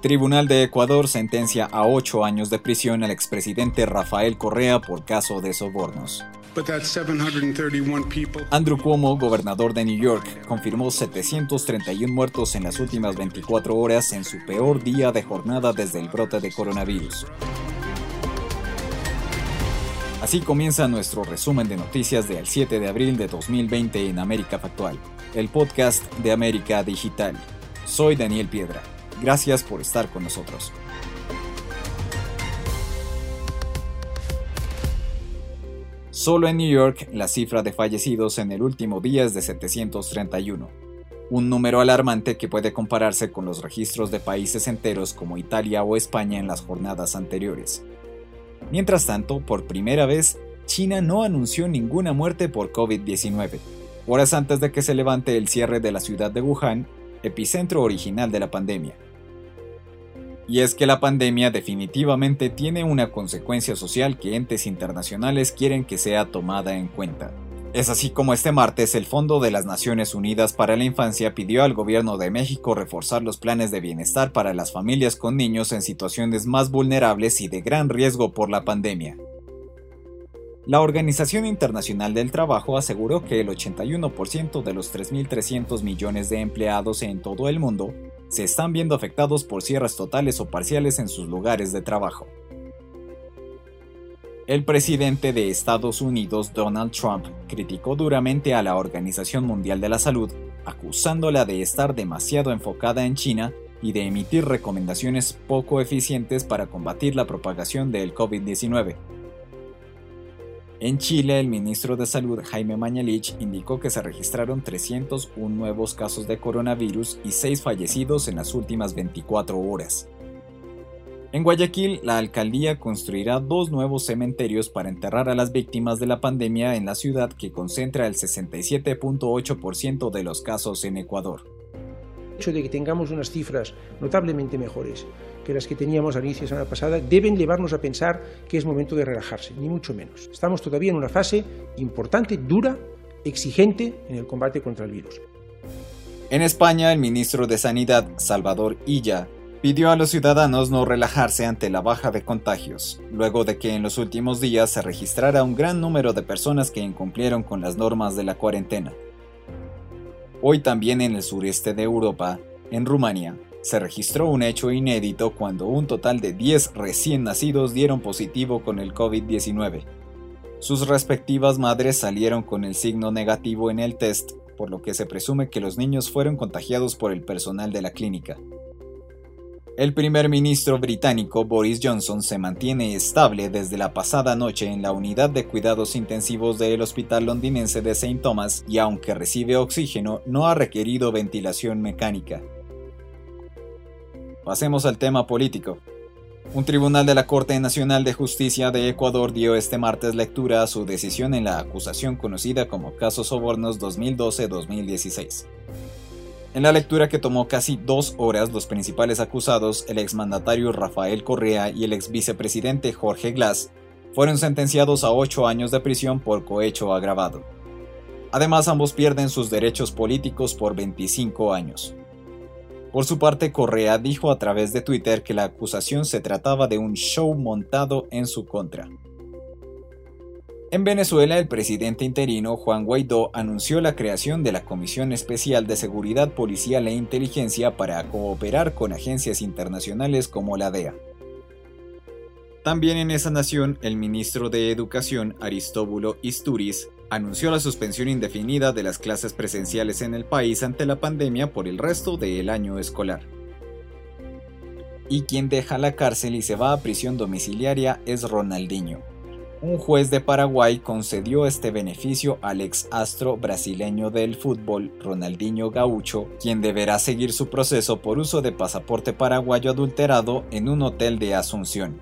Tribunal de Ecuador sentencia a ocho años de prisión al expresidente Rafael Correa por caso de sobornos. Andrew Cuomo, gobernador de New York, confirmó 731 muertos en las últimas 24 horas en su peor día de jornada desde el brote de coronavirus. Así comienza nuestro resumen de noticias del 7 de abril de 2020 en América Factual, el podcast de América Digital. Soy Daniel Piedra. Gracias por estar con nosotros. Solo en New York, la cifra de fallecidos en el último día es de 731, un número alarmante que puede compararse con los registros de países enteros como Italia o España en las jornadas anteriores. Mientras tanto, por primera vez, China no anunció ninguna muerte por COVID-19, horas antes de que se levante el cierre de la ciudad de Wuhan, epicentro original de la pandemia. Y es que la pandemia definitivamente tiene una consecuencia social que entes internacionales quieren que sea tomada en cuenta. Es así como este martes el Fondo de las Naciones Unidas para la Infancia pidió al gobierno de México reforzar los planes de bienestar para las familias con niños en situaciones más vulnerables y de gran riesgo por la pandemia. La Organización Internacional del Trabajo aseguró que el 81% de los 3.300 millones de empleados en todo el mundo se están viendo afectados por cierres totales o parciales en sus lugares de trabajo. El presidente de Estados Unidos, Donald Trump, criticó duramente a la Organización Mundial de la Salud, acusándola de estar demasiado enfocada en China y de emitir recomendaciones poco eficientes para combatir la propagación del COVID-19. En Chile, el ministro de Salud Jaime Mañalich indicó que se registraron 301 nuevos casos de coronavirus y 6 fallecidos en las últimas 24 horas. En Guayaquil, la alcaldía construirá dos nuevos cementerios para enterrar a las víctimas de la pandemia en la ciudad que concentra el 67.8% de los casos en Ecuador. Hecho de que tengamos unas cifras notablemente mejores que las que teníamos al inicio de la semana pasada deben llevarnos a pensar que es momento de relajarse, ni mucho menos. Estamos todavía en una fase importante, dura, exigente en el combate contra el virus. En España, el ministro de Sanidad, Salvador Illa, pidió a los ciudadanos no relajarse ante la baja de contagios, luego de que en los últimos días se registrara un gran número de personas que incumplieron con las normas de la cuarentena. Hoy también en el sureste de Europa, en Rumania, se registró un hecho inédito cuando un total de 10 recién nacidos dieron positivo con el COVID-19. Sus respectivas madres salieron con el signo negativo en el test, por lo que se presume que los niños fueron contagiados por el personal de la clínica. El primer ministro británico Boris Johnson se mantiene estable desde la pasada noche en la unidad de cuidados intensivos del hospital londinense de St. Thomas y aunque recibe oxígeno no ha requerido ventilación mecánica. Pasemos al tema político. Un tribunal de la Corte Nacional de Justicia de Ecuador dio este martes lectura a su decisión en la acusación conocida como Caso Sobornos 2012-2016. En la lectura que tomó casi dos horas, los principales acusados, el exmandatario Rafael Correa y el ex vicepresidente Jorge Glass, fueron sentenciados a ocho años de prisión por cohecho agravado. Además, ambos pierden sus derechos políticos por 25 años. Por su parte, Correa dijo a través de Twitter que la acusación se trataba de un show montado en su contra. En Venezuela, el presidente interino Juan Guaidó anunció la creación de la Comisión Especial de Seguridad Policial e Inteligencia para cooperar con agencias internacionales como la DEA. También en esa nación, el ministro de Educación, Aristóbulo Isturiz, anunció la suspensión indefinida de las clases presenciales en el país ante la pandemia por el resto del año escolar. Y quien deja la cárcel y se va a prisión domiciliaria es Ronaldinho. Un juez de Paraguay concedió este beneficio al ex astro brasileño del fútbol, Ronaldinho Gaucho, quien deberá seguir su proceso por uso de pasaporte paraguayo adulterado en un hotel de Asunción.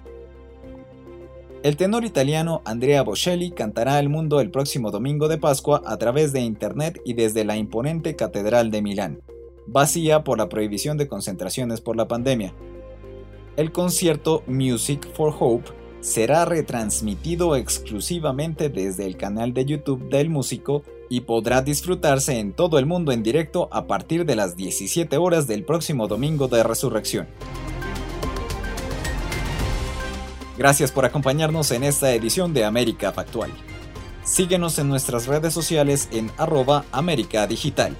El tenor italiano Andrea Bocelli cantará al mundo el próximo domingo de Pascua a través de Internet y desde la imponente Catedral de Milán, vacía por la prohibición de concentraciones por la pandemia. El concierto Music for Hope será retransmitido exclusivamente desde el canal de YouTube del músico y podrá disfrutarse en todo el mundo en directo a partir de las 17 horas del próximo domingo de resurrección. Gracias por acompañarnos en esta edición de América Factual. Síguenos en nuestras redes sociales en arroba América Digital.